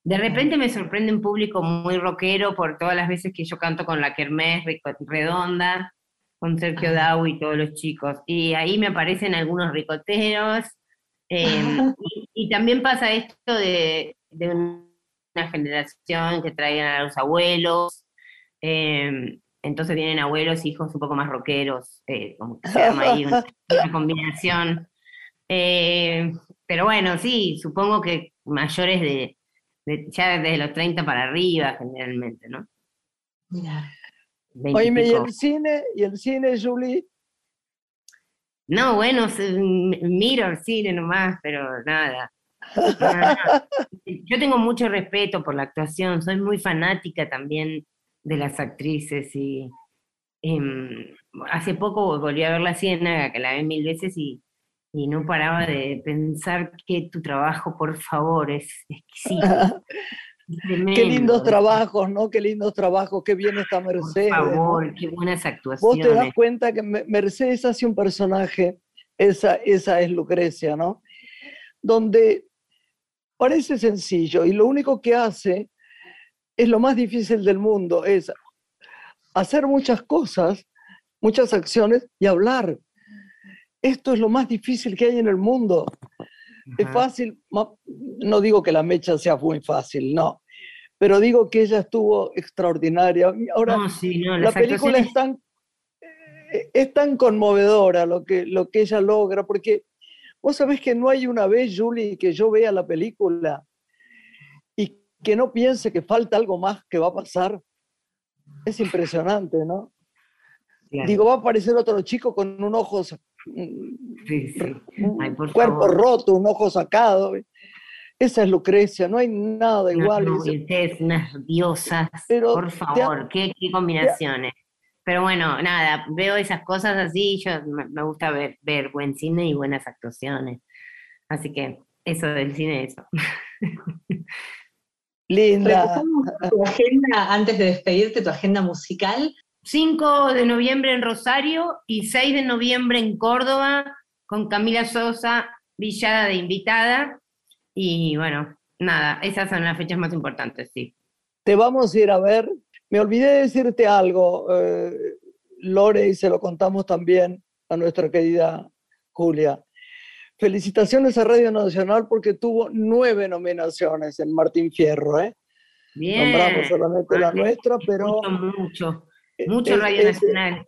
De repente me sorprende un público muy rockero por todas las veces que yo canto con la Kermés Redonda, con Sergio. Dau y todos los chicos. Y ahí me aparecen algunos ricoteros. eh, [laughs] y, y también pasa esto de, de una generación que traían a los abuelos. eh, entonces vienen abuelos, hijos un poco más rockeros, eh, como que se arma ahí una, [laughs] una combinación. Eh, pero bueno, sí, supongo que mayores de, de- ya desde los 30 para arriba, generalmente, ¿no? Mira. 20 y ¿y el cine? ¿Y el cine, Julie? No, bueno, miro el cine nomás, pero nada. Nada. [laughs] Yo tengo mucho respeto por la actuación, soy muy fanática también de las actrices y em, hace poco volví a ver La Ciénaga, que la vi mil veces y, y no paraba de pensar que tu trabajo, por favor, es exquisito. [laughs] Qué lindos trabajos, ¿no? Qué lindos trabajos, qué bien está Por Mercedes. ¿no? favor, qué buenas Vos te das actuaciones. cuenta que Me- Mercedes hace un personaje, esa, esa es Lucrecia, ¿no? Donde parece sencillo y lo único que hace es lo más difícil del mundo, es hacer muchas cosas, muchas acciones y hablar. Esto es lo más difícil que hay en el mundo. Es fácil, no digo que la mecha sea muy fácil, no, pero digo que ella estuvo extraordinaria. Ahora, No, sí, no, la película es tan, eh, es tan conmovedora lo que, lo que ella logra, porque vos sabés que no hay una vez, Julie, que yo vea la película que no piense que falta algo más que va a pasar. Es impresionante, ¿no? Claro. Digo, va a aparecer otro chico con un ojo, Sí, sí. un Ay, por cuerpo favor. roto, un ojo sacado. Esa es Lucrecia, no hay nada igual. No, ustedes, unas diosas, Pero por favor, qué, qué combinaciones. Pero bueno, nada, veo esas cosas así, yo me, me gusta ver, ver buen cine y buenas actuaciones. Así que eso del cine, eso. [laughs] Linda. Repasamos tu agenda, antes de despedirte, tu agenda musical. 5 de noviembre en Rosario y 6 de noviembre en Córdoba con Camila Sosa, Villada de invitada. Y bueno, nada, esas son las fechas más importantes, sí. Te vamos a ir a ver. Me olvidé de decirte algo, eh, Lore, y se lo contamos también a nuestra querida Julia. Felicitaciones a Radio Nacional porque tuvo nueve nominaciones en Martín Fierro, ¿eh? Bien. Nombramos solamente la nuestra, pero Mucho, mucho. Mucho es- Radio es- Nacional.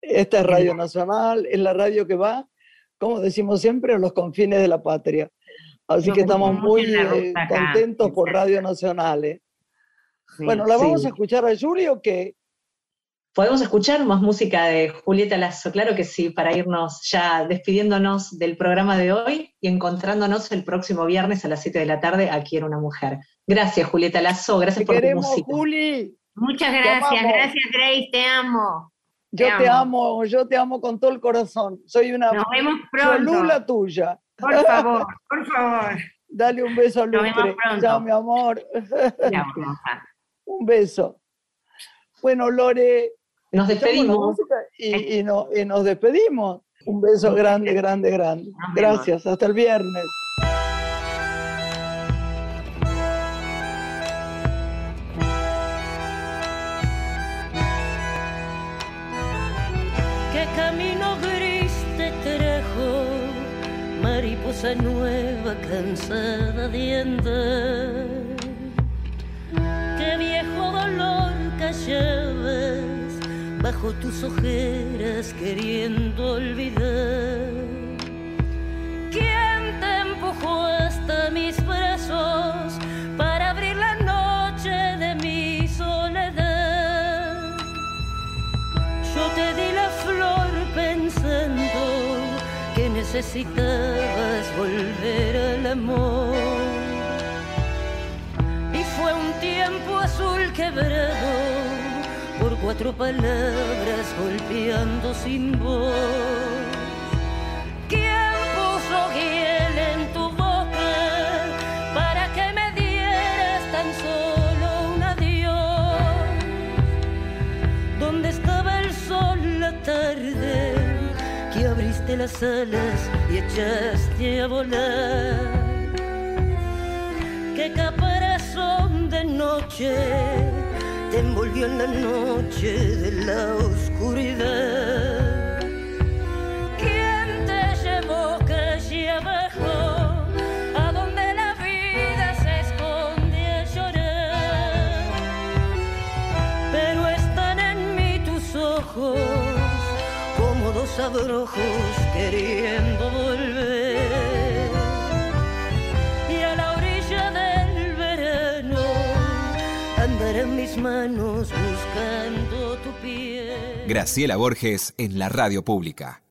esta es Radio Nacional, es la radio que va, como decimos siempre, a los confines de la patria. Así Yo que estamos muy eh, ruta acá, contentos por. Radio Nacional. ¿eh? Sí. Bueno, ¿la vamos sí. a escuchar a Julie o qué? ¿Podemos escuchar más música de Julieta Lazo? Claro que sí, para irnos ya despidiéndonos del programa de hoy y encontrándonos el próximo viernes a las 7 de la tarde aquí en Una Mujer. Gracias, Julieta Lazo, gracias por tu música. Juli. Muchas gracias, gracias Grace, te amo. Yo te, amo. yo te amo con todo el corazón. Soy una Nos vemos pronto. tuya. Por favor, por favor. Dale un beso a Lupe. Chao, mi amor. [laughs] un beso. Bueno, Lore, nos despedimos. Y, nos despedimos. Un beso grande, grande, grande. Gracias. Hasta el viernes. ¿Qué camino gris te trajo? Mariposa nueva, cansada de andar. Bajo tus ojeras queriendo olvidar. ¿Quién te empujó hasta mis brazos para abrir la noche de mi soledad? Yo te di la flor pensando que necesitabas volver al amor. Y fue un tiempo azul quebrado cuatro palabras golpeando sin voz. ¿Quién puso hiel en tu boca para que me dieras tan solo un adiós? ¿Dónde estaba el sol la tarde que abriste las alas y echaste a volar? ¿Qué caparazón de noche? Te envolvió en la noche de la oscuridad. ¿Quién te llevó calle abajo, a donde la vida se esconde a llorar? Pero están en mí tus ojos, como dos abrojos queriendo volver. En mis manos buscando tu piel. Graciela Borges en la radio pública.